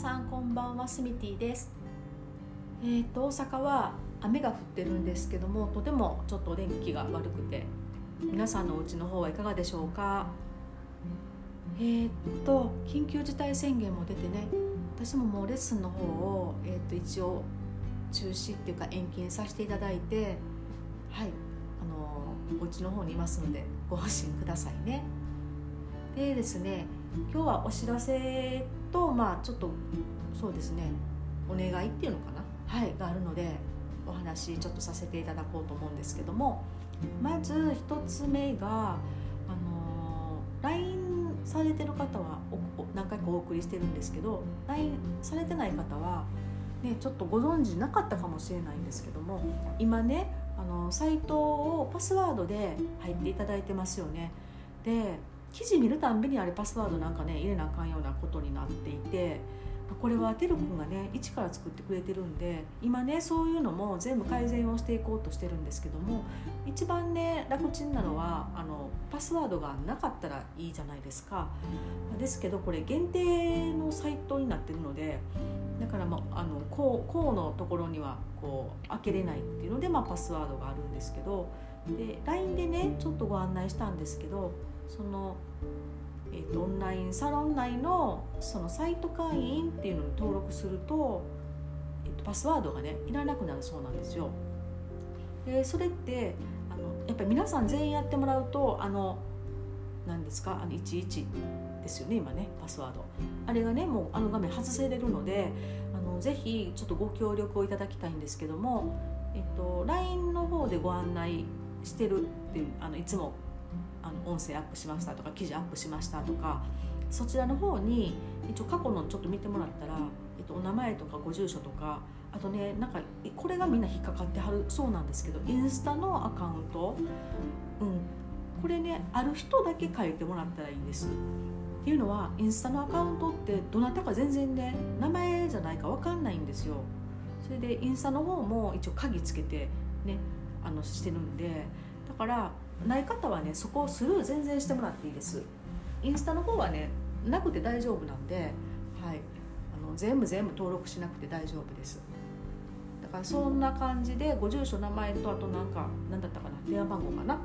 さんこんばんはスミティです。えー、と大阪は雨が降ってるんですけどもとてもちょっとお天気が悪くて皆さんのお家の方はいかがでしょうか？えー、っと緊急事態宣言も出てね私ももうレッスンの方を、えー、っと一応中止っていうか延期にさせていただいてはいあのお家の方にいますのでご安心くださいね。でですね今日はお知らせとまあちょっとそうですね。お願いっていうのかな？はいがあるのでお話ちょっとさせていただこうと思うんですけども。まず1つ目があの LINE されてる方は何回かお送りしてるんですけど LINE されてない方は、ね、ちょっとご存知なかったかもしれないんですけども今ねあのサイトをパスワードで入っていただいてますよね。で記事見るたんびにあれパスワードなんかね入れなあかんようなことになっていてこれはてるくんがね一から作ってくれてるんで今ねそういうのも全部改善をしていこうとしてるんですけども一番ね楽ちんなのはあのパスワードがなかったらいいじゃないですか。ですけどこれ限定のサイトになってるのでだから、まあ、あのこうこうのところにはこう開けれないっていうので、まあ、パスワードがあるんですけどで LINE でねちょっとご案内したんですけどその、えーと、オンラインサロン内のそのサイト会員っていうのに登録すると,、えーと、パスワードがねいらなくなるそうなんですよ。でそれってあのやっぱり皆さん全員やってもらうとあの何ですかあの11ですよね今ねパスワードあれがねもうあの画面外せれるのであのぜひちょっとご協力をいただきたいんですけども、えっと、LINE の方でご案内してるってあのいつもあの音声アップしましたとか記事アップしましたとかそちらの方に一応過去のちょっと見てもらったら、えっと、お名前とかご住所とかあとねなんかこれがみんな引っかかってはるそうなんですけどインスタのアカウント、うん、これねある人だけ書いてもらったらいいんです。っていうのはインスタのアカウントってどなたか全然ね名前じゃないか分かんないんですよ。それでインスタの方も一応鍵つけてねあのしてるんでだからない方はねそこをスルー全然してもらっていいです。インスタの方はねなくて大丈夫なんで、はい、あの全部全部登録しなくて大丈夫です。だからそんな感じでご住所名前とあとなんか何だったかな電話番号かな、ね、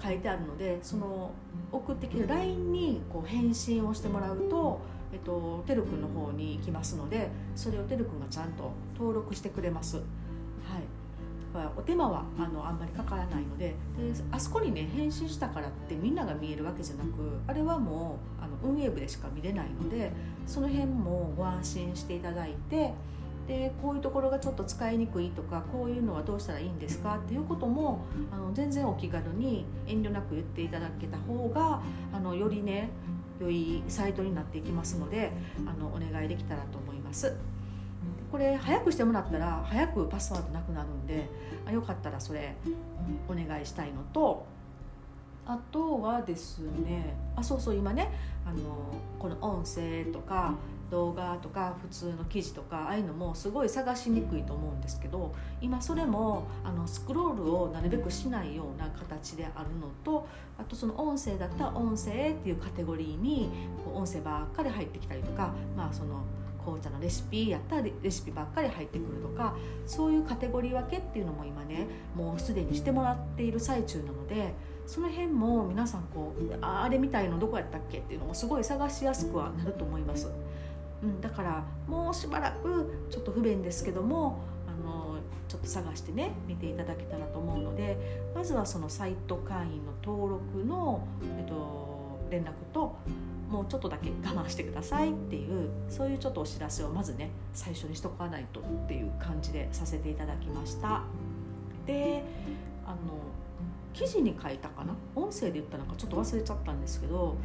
書いてあるのでその送ってきて LINE にこう返信をしてもらうとえっと、てるくんの方に行きますのでそれをてるくんがちゃんと登録してくれます。はいお手間はあのあんまりかからないのでであそこにね返信したからってみんなが見えるわけじゃなくあれはもうあの運営部でしか見れないのでその辺もご安心していただいてでこういうところがちょっと使いにくいとかこういうのはどうしたらいいんですかっていうこともあの全然お気軽に遠慮なく言っていただけた方があのよりね良いサイトになっていきますのであのお願いできたらと思います。これ早くしてもらったら早くパスワードなくなるんであよかったらそれお願いしたいのとあとはですねあそうそう今ねあのこの音声とか動画とか普通の記事とかああいうのもすごい探しにくいと思うんですけど今それもあのスクロールをなるべくしないような形であるのとあとその音声だったら音声っていうカテゴリーにこう音声ばっかり入ってきたりとかまあその紅茶のレシピやったらレシピばっかり入ってくるとかそういうカテゴリー分けっていうのも今ねもうすでにしてもらっている最中なのでその辺も皆さんこうあれみたいのどこやったっけっていうのもすごい探しやすくはなると思います。うん、だからもうしばらくちょっと不便ですけどもあのちょっと探してね見ていただけたらと思うのでまずはそのサイト会員の登録の、えっと、連絡ともうちょっとだけ我慢してくださいっていうそういうちょっとお知らせをまずね最初にしとかないとっていう感じでさせていただきました。であの記事に書いたかな？音声で言ったのかちょっと忘れちゃったんですけど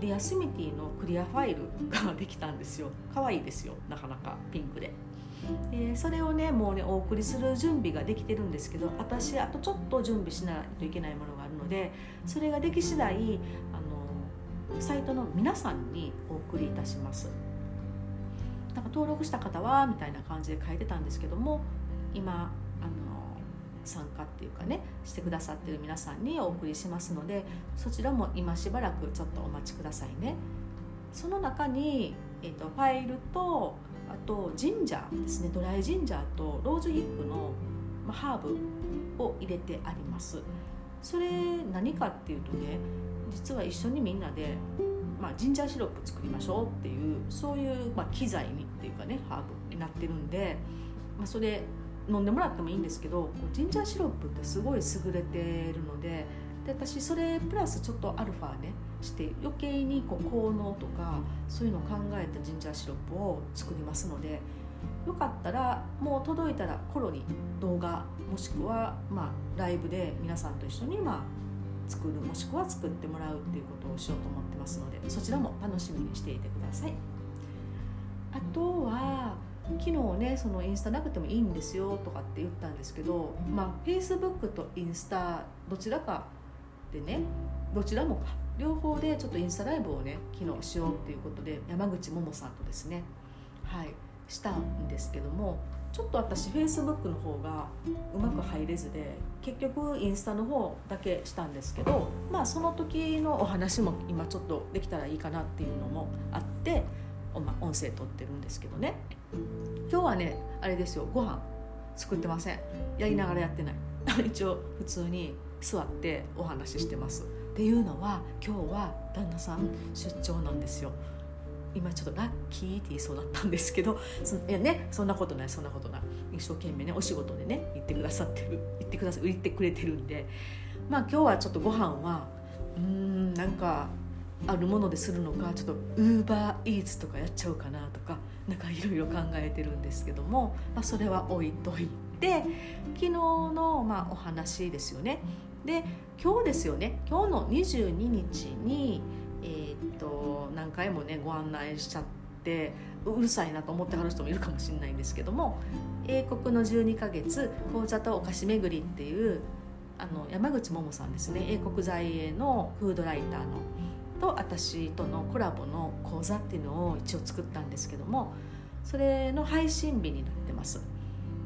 リアスミティのクリアファイルができたんですよ。可愛いですよ。なかなかピンクで。でそれをねもうねお送りする準備ができてるんですけど私あとちょっと準備しないといけないものがあるのでそれができ次第あのサイトの皆さんにお送りいたします。なんか登録した方はみたいな感じで書いてたんですけども今あの参加っていうかねしてくださってる皆さんにお送りしますのでそちらも今しばらくちょっとお待ちくださいね。その中に、えーと、ファイルとあとジンジャーですねドライジンジャーとローズヒップの、ま、ハーブを入れてあります。それ何かっていうとね実は一緒にみんなで、まあ、ジンジャーシロップ作りましょうっていうそういう、まあ、機材にっていうかねハーブになってるんで、まあ、それ飲んでもらってもいいんですけどジンジャーシロップってすごい優れてるのでで私それプラスちょっとアルファねして余計にこう効能とかそういうのを考えたジンジャーシロップを作りますのでよかったらもう届いたら頃に動画もしくはまあライブで皆さんと一緒にまあ作るもしくは作ってもらうっていうことをしようと思ってますのでそちらも楽しみにしていてください。あとは昨日ねそのインスタなくてもいいんですよとかって言ったんですけどまあフェイスブックとインスタどちらかでねどちらもか両方でちょっとインスタライブをね昨日しようっていうことで山口桃さんとですねはいしたんですけどもちょっと私フェイスブックの方がうまく入れずで結局インスタの方だけしたんですけどまあその時のお話も今ちょっとできたらいいかなっていうのもあってま音声撮ってるんですけどね。今日はねあれですよご飯作ってません。やりながらやってない。一応普通に座ってお話ししてます。っていうのは今日は旦那さん出張なんですよ。今ちょっとラッキーって言いそうだったんですけどいやねそんなことないそんなことない。一生懸命ねお仕事でね言ってくださってる。言ってくださ言ってくれてるんで。まあ今日はちょっとご飯はうんなんかあるものでするのかちょっとウーバーイーツとかやっちゃおうかなとかなんかいろいろ考えてるんですけども、まあ、それは置いといて昨日のまあお話ですよね。で今日ですよね。今日の22日に、えー、っと何回もねご案内しちゃってうるさいなと思ってはる人もいるかもしれないんですけども英国の12ヶ月紅茶とお菓子巡りっていうあの山口桃さんですね英国在英のフードライターのと私とのコラボの講座っていうのを一応作ったんですけどもそれの配信日になってます。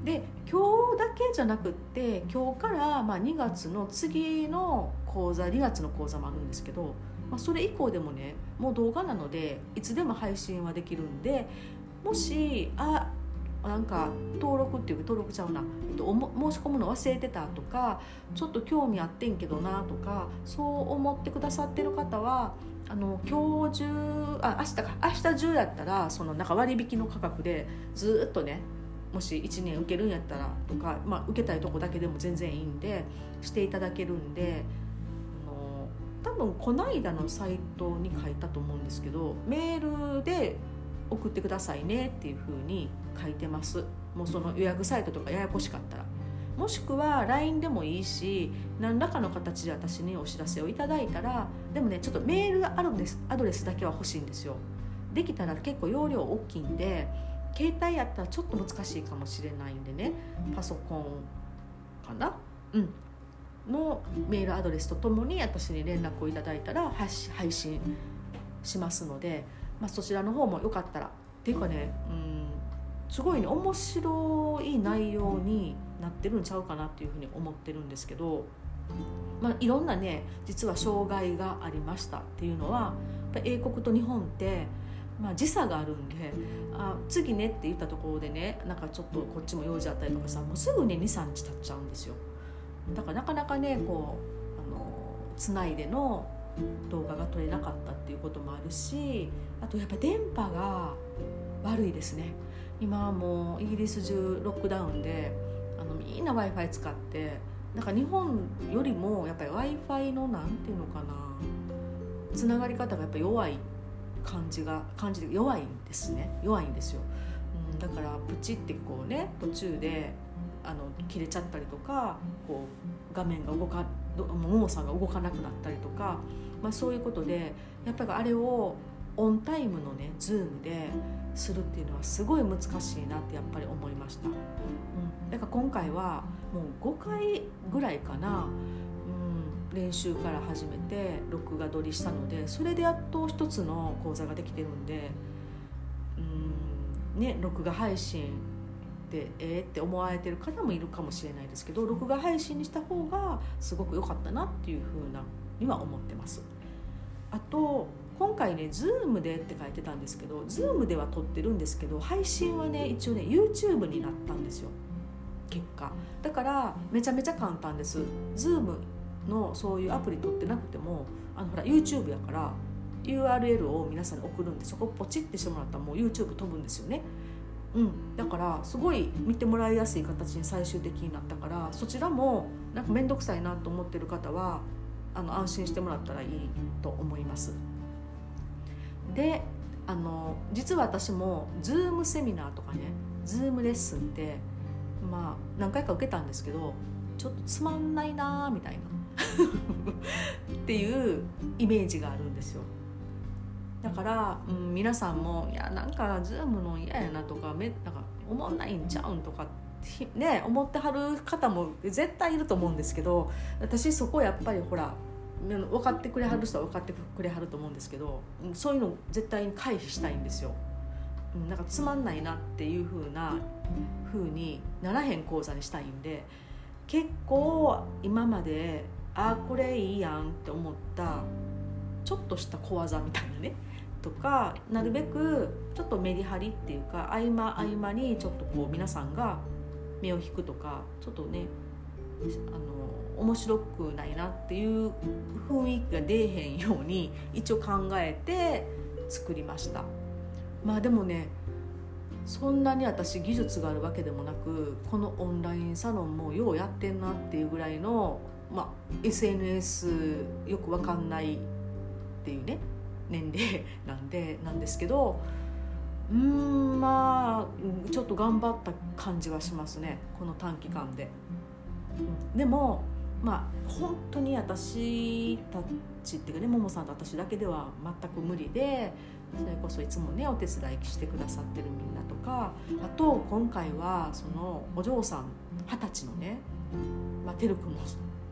で今日だけじゃなくって今日からまあ2月の次の講座2月の講座もあるんですけど、まあ、それ以降でもねもう動画なのでいつでも配信はできるんでもしあなんか登録っていうか登録ちゃうな、えっと、申し込むの忘れてたとかちょっと興味あってんけどなとかそう思ってくださってる方はあの今日中あ明日か明日中やったらそのなんか割引の価格でずっとねもし1年受けるんやったらとか、まあ、受けたいとこだけでも全然いいんでしていただけるんで多分この間のサイトに書いたと思うんですけどメールで送ってくださいねっていうふうに書いてます。もうその予約サイトとかややこしかったら。もしくは LINE でもいいし何らかの形で私にお知らせをいただいたらでもねちょっとメールがあるんですアドレスだけは欲しいんですよ。できたら結構容量大きいんで携帯やったらちょっと難しいかもしれないんでね。パソコンかな？うん。のメールアドレスとともに私に連絡をいただいたら配信しますので、まあ、そちらの方もよかったらっていうかねうんすごいね面白い内容になってるんちゃうかなっていうふうに思ってるんですけど、まあ、いろんなね実は障害がありましたっていうのは英国と日本ってまあ、時差があるんであ次ねって言ったところでねなんかちょっとこっちも用事あったりとかさもうすぐね23日経っちゃうんですよ。だからなかなかねこうあのつないでの動画が撮れなかったっていうこともあるしあとやっぱ電波が悪いですね。今もうイギリス中ロックダウンであのみんな w i f i 使ってなんか日本よりもやっぱり w i f i のなんていうのかなつながり方がやっぱ弱い感じが感じで弱いんですね。弱いんですよ、うん、だからプチってこうね途中であの切れちゃったりとかこう画面が動かももさんが動かなくなったりとか、まあ、そういうことでやっぱりあれをオンタイムのね Zoom でするっていうのはすごい難しいなってやっぱり思いました、うん、だから今回はもう5回ぐらいかなうん練習から始めて録画撮りしたのでそれでやっと一つの講座ができてるんでうんね録画配信でえー、って思われてる方もいるかもしれないですけど録画配信にした方がすごく良かったなっていうふうなには思ってます。あと今回ね Zoom でって書いてたんですけど Zoom では撮ってるんですけど配信はね一応ね YouTube になったんですよ結果だからめちゃめちゃ簡単です Zoom のそういうアプリ取ってなくてもあのほら YouTube やから URL を皆さんに送るんでそこポチってしてもらったらもう YouTube 飛ぶんですよね。うん、だからすごい見てもらいやすい形に最終的になったからそちらもなんか面倒くさいなと思ってる方はあの安心してもらったらいいと思います。であの実は私も Zoom セミナーとかね Zoom レッスンってまあ何回か受けたんですけどちょっとつまんないなみたいな っていうイメージがあるんですよ。だから、うん、皆さんも「いやなんかズームの嫌やな」とか「めなんか思んないんちゃうん」とかね思ってはる方も絶対いると思うんですけど私そこやっぱりほら分かってくれはる人は分かってくれはると思うんですけどそういうの絶対に回避したいんですよ。なんかつまんないなっていう風な風にならへん講座にしたいんで結構今まであこれいいやんって思ったちょっとした小技みたいなねとかなるべくちょっとメリハリっていうか合間合間にちょっとこう皆さんが目を引くとかちょっとねあの面白くないなっていう雰囲気が出えへんように一応考えて作りました。まあでもねそんなに私技術があるわけでもなくこのオンラインサロンもようやってんなっていうぐらいの、まあ、SNS よくわかんないっていうね年齢なんでなんですけどうんまあちょっと頑張った感じはしますねこの短期間で。うん、でもまあ本当に私たちっていうかねももさんと私だけでは全く無理でそれこそいつもねお手伝いしてくださってるみんなとかあと今回はそのお嬢さん二十歳のね、まあ、てるくんも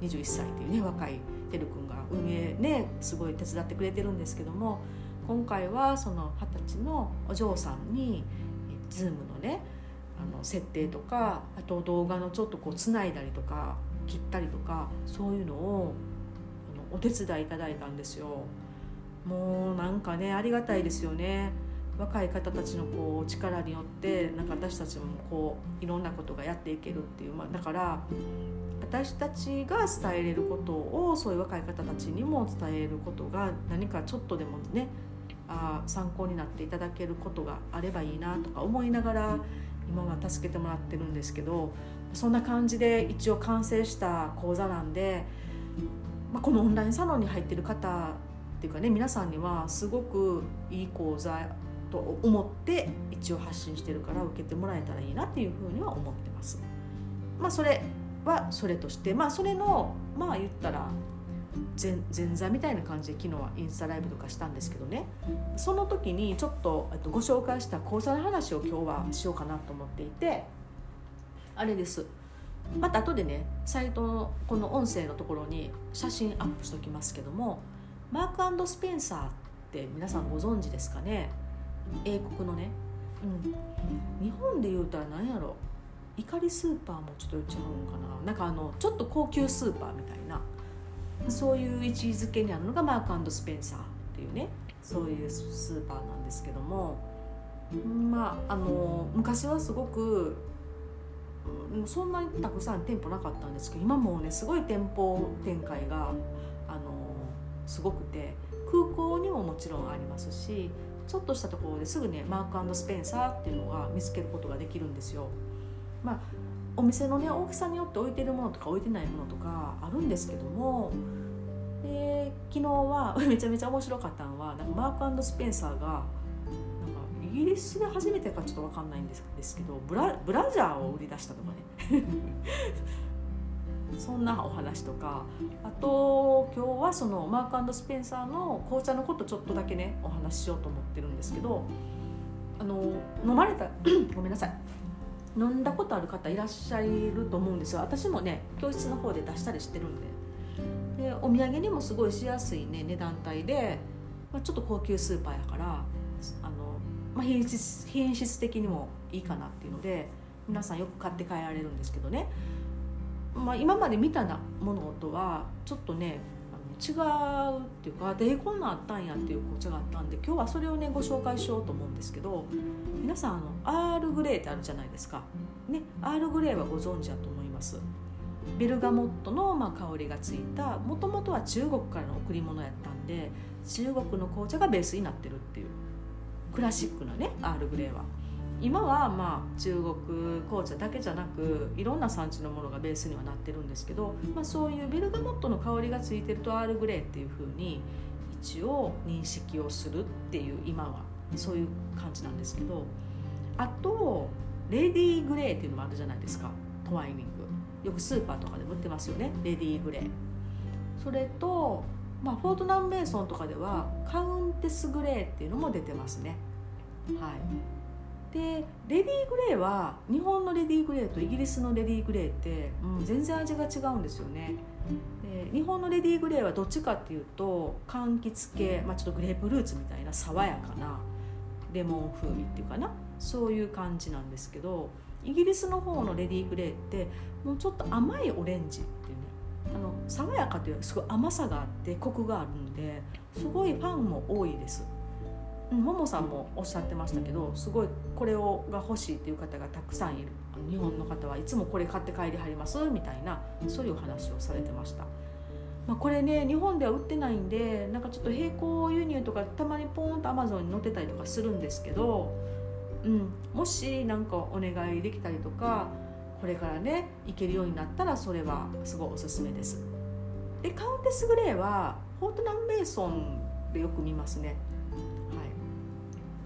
21歳っていうね若いてるくんが運営ねすごい手伝ってくれてるんですけども今回はその二十歳のお嬢さんに Zoom のねあの設定とかあと動画のちょっとこうつないだりとか切ったりとかそういうのをあのお手伝いいただいたんですよ。もうなんかねありがたいですよね。若い方たちのこう力によってなんか私たちもこういろんなことがやっていけるっていう、まあ、だから私たちが伝えれることをそういう若い方たちにも伝えることが何かちょっとでもねあ参考になっていただけることがあればいいなとか思いながら今は助けてもらってるんですけどそんな感じで一応完成した講座なんで、まあ、このオンラインサロンに入ってる方っていうかね皆さんにはすごくいい講座と思って一応発信してるから受けてもらえたらいいなっていうふうには思ってます。まあ、それはそれとしてまあそれのまあ言ったら前前座みたいな感じで昨日はインスタライブとかしたんですけどね。その時にちょっとご紹介した講座の話を今日はしようかなと思っていてあれです。また後でねサイトのこの音声のところに写真アップしときますけどもマークスペンサーって皆さんご存知ですかね？英国のね、うん、日本で言うたら何やろ？怒りスーパーもちょっと言っちゃうんかな。なんかあのちょっと高級スーパーみたいな。そういう位置づけにあるのがマークスペンサーっていうね。そういうスーパーなんですけども。まああの昔はすごくそんなにたくさん店舗なかったんですけど今もねすごい店舗展開があのすごくて空港にももちろんありますしちょっとしたところですぐねマークスペンサーっていうのが見つけることができるんですよ。まあ、お店のね大きさによって置いてるものとか置いてないものとかあるんですけどもで昨日は めちゃめちゃ面白かったのはなんかマークスペンサーがなんかイギリスで初めてかちょっと分かんないんですけどブラブラジャーを売り出したとかね。そんなお話とかあと今日はそのマークスペンサーの紅茶のことちょっとだけねお話ししようと思ってるんですけどあの飲まれた ごめんなさい。飲んだことある方いらっしゃると思うんですよ。私もね教室の方で出したりしてるんで。でお土産にもすごいしやすい、ね、値段帯で、まあ、ちょっと高級スーパーやからあの、まあ、品質品質的にもいいかなっていうので皆さんよく買って帰られるんですけどね、まあ、今まで見たなものとはちょっとね違うっていうかでこんなんあったんやっていう紅茶があったんで今日はそれをねご紹介しようと思うんですけど皆さんあのアールグレーってあるじゃないですか。ねアールグレーはご存知だと思います。ベルガモットのまあ香りがついたもともとは中国からの贈り物やったんで中国の紅茶がベースになってるっていうクラシックなねアールグレーは。今はまあ中国紅茶だけじゃなくいろんな産地のものがベースにはなってるんですけど、まあ、そういうベルガモットの香りがついてるとアールグレーっていうふうに一応認識をするっていう今はそういう感じなんですけどあとレディーグレーっていうのもあるじゃないですかトワイニング。よくスーパーとかでも売ってますよねレディーグレーそれと、まあ、フォートナンベーソンとかではカウンテスグレーっていうのも出てますね。はい。でレディーグレーは日本のレディーグレーとイギリスのレディーグレーって、うん、全然味が違うんですよね。で日本のレディーグレーはどっちかっていうと柑橘系、まあ、ちょっとグレープフルーツみたいな爽やかなレモン風味っていうかな。そういう感じなんですけどイギリスの方のレディーグレーってもうちょっと甘いオレンジっていうね。あの爽やかというすごい甘さがあってコクがあるんですごいファンも多いですももさんもおっしゃってましたけどすごいこれをが欲しいっていう方がたくさんいる日本の方はいつもこれ買って帰りはりますみたいなそういう話をされてました。まあ、これね日本では売ってないんでなんかちょっと並行輸入とかたまにポーンとアマゾンに載ってたりとかするんですけど、うん、もし何かお願いできたりとかこれからね行けるようになったらそれはすごいおすすめです。でカウンテスグレーはフォートナンベーソンでよく見ますね。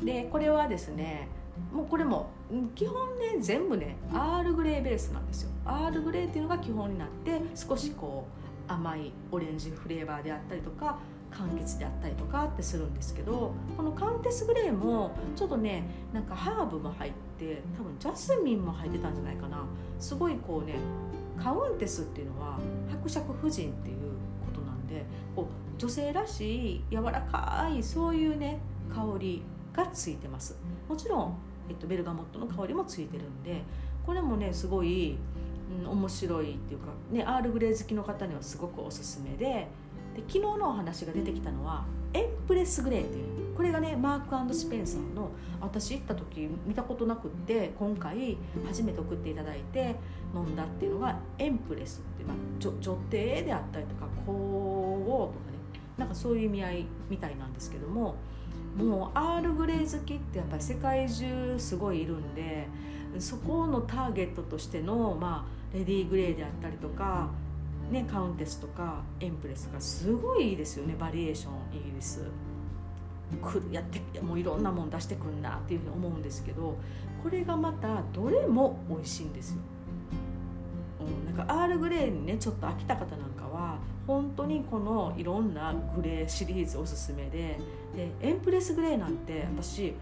でこれはですねもうこれも基本ね全部ねアールグレーベースなんですよ。アールグレーっていうのが基本になって少しこう甘いオレンジフレーバーであったりとか柑橘であったりとかってするんですけどこのカウンテスグレーもちょっとねなんかハーブも入って多分ジャスミンも入ってたんじゃないかな。すごいこうねカウンテスっていうのは伯爵夫人っていうことなんでこう女性らしい柔らかいそういうね香りがついてます。もちろん、えっと、ベルガモットの香りもついてるんでこれもねすごい、うん、面白いっていうか、ね、アールグレー好きの方にはすごくおすすめでで昨日のお話が出てきたのはエンプレスグレーっていうこれがねマークスペンサーの私行った時見たことなくって今回初めて送っていただいて飲んだっていうのがエンプレスっていう、まあ、女女帝であったりとか皇后とかねなんかそういう意味合いみたいなんですけどももうアールグレイ好きってやっぱり世界中すごいいるんでそこのターゲットとしての、まあ、レディー・グレイであったりとか、ね、カウンテスとかエンプレスがすごいいいですよねバリエーションイギリス。やってもういろんなもん出してくんなっていうふうに思うんですけどこれがまたどれも美味しいんですよ。うん、なんかアールグレーにねちょっと飽きた方なんかは本当にこのいろんなグレーシリーズおすすめででエンプレスグレーなんて私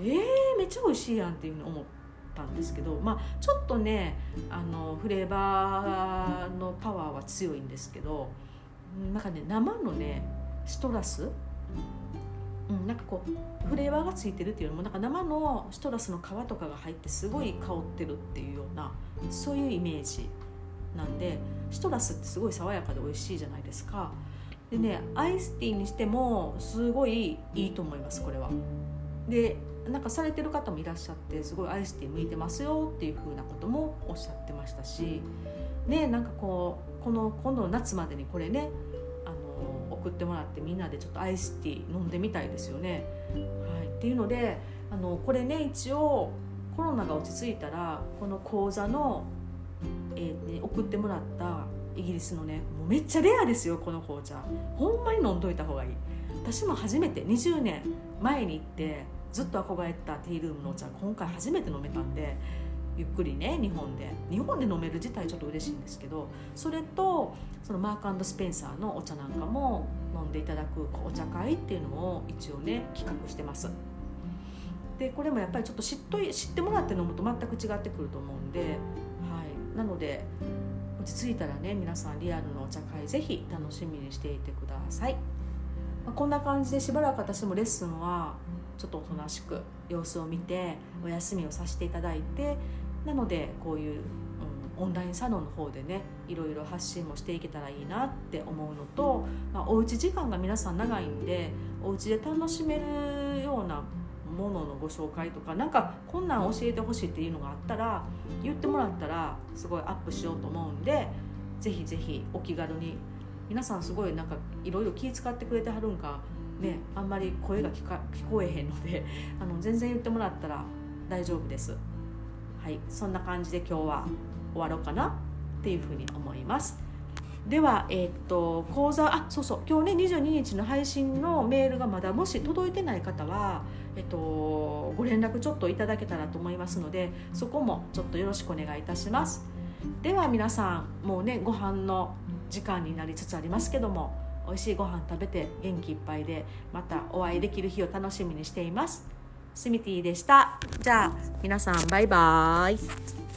えー、めっちゃ美味しいやんっていうふうに思ったんですけどまあちょっとねあのフレーバーのパワーは強いんですけどなんかね生のねシトラス？うん、なんかこうフレーバーがついてるっていうよりもなんか生のシトラスの皮とかが入ってすごい香ってるっていうようなそういうイメージなんでシトラスってすごい爽やかで美味しいじゃないですか。でねアイスティーにしてもすごいいいと思いますこれはでなんかされてる方もいらっしゃってすごいアイスティー向いてますよっていうふうなこともおっしゃってましたしねなんかこうこの今度の夏までにこれねあの送ってもらってみんなでちょっとアイスティー飲んでみたいですよね。はい、っていうのであのこれね一応コロナが落ち着いたらこの講座のえーね、送ってもらったイギリスのねもうめっちゃレアですよこの紅茶。ほんまに飲んどいた方がいい。私も初めて20年前に行ってずっと憧れてたティールームのお茶今回初めて飲めたんでゆっくりね日本で。日本で飲める自体ちょっと嬉しいんですけどそれとそのマークスペンサーのお茶なんかも飲んでいただくお茶会っていうのを一応ね企画してます。でこれもやっぱりちょっと知っと知ってもらって飲むと全く違ってくると思うんではい。なので落ち着いたらね皆さんリアルのお茶会ぜひ楽しみにしていてください、まあ、こんな感じでしばらく私もレッスンはちょっとおとなしく様子を見てお休みをさせていただいてなのでこういう、うん、オンラインサロンの方でねいろいろ発信もしていけたらいいなって思うのと、まあ、おうち時間が皆さん長いんでお家で楽しめるようなもののご紹介とかなんかこんなん教えてほしいっていうのがあったら言ってもらったらすごいアップしようと思うんでぜひぜひお気軽に。皆さんすごいなんかいろいろ気遣ってくれてはるんかねあんまり声が聞か聞こえへんので あの全然言ってもらったら大丈夫です。はいそんな感じで今日は終わろうかなっていうふうに思います。では、え、っと講座あそうそう今日ね22日の配信のメールがまだもし届いてない方は、えっと、ご連絡ちょっといただけたらと思いますのでそこもちょっとよろしくお願いいたします。では皆さんもうねご飯の時間になりつつありますけども美味しいご飯食べて元気いっぱいでまたお会いできる日を楽しみにしています。スミティでした。じゃあ皆さんバイバーイ。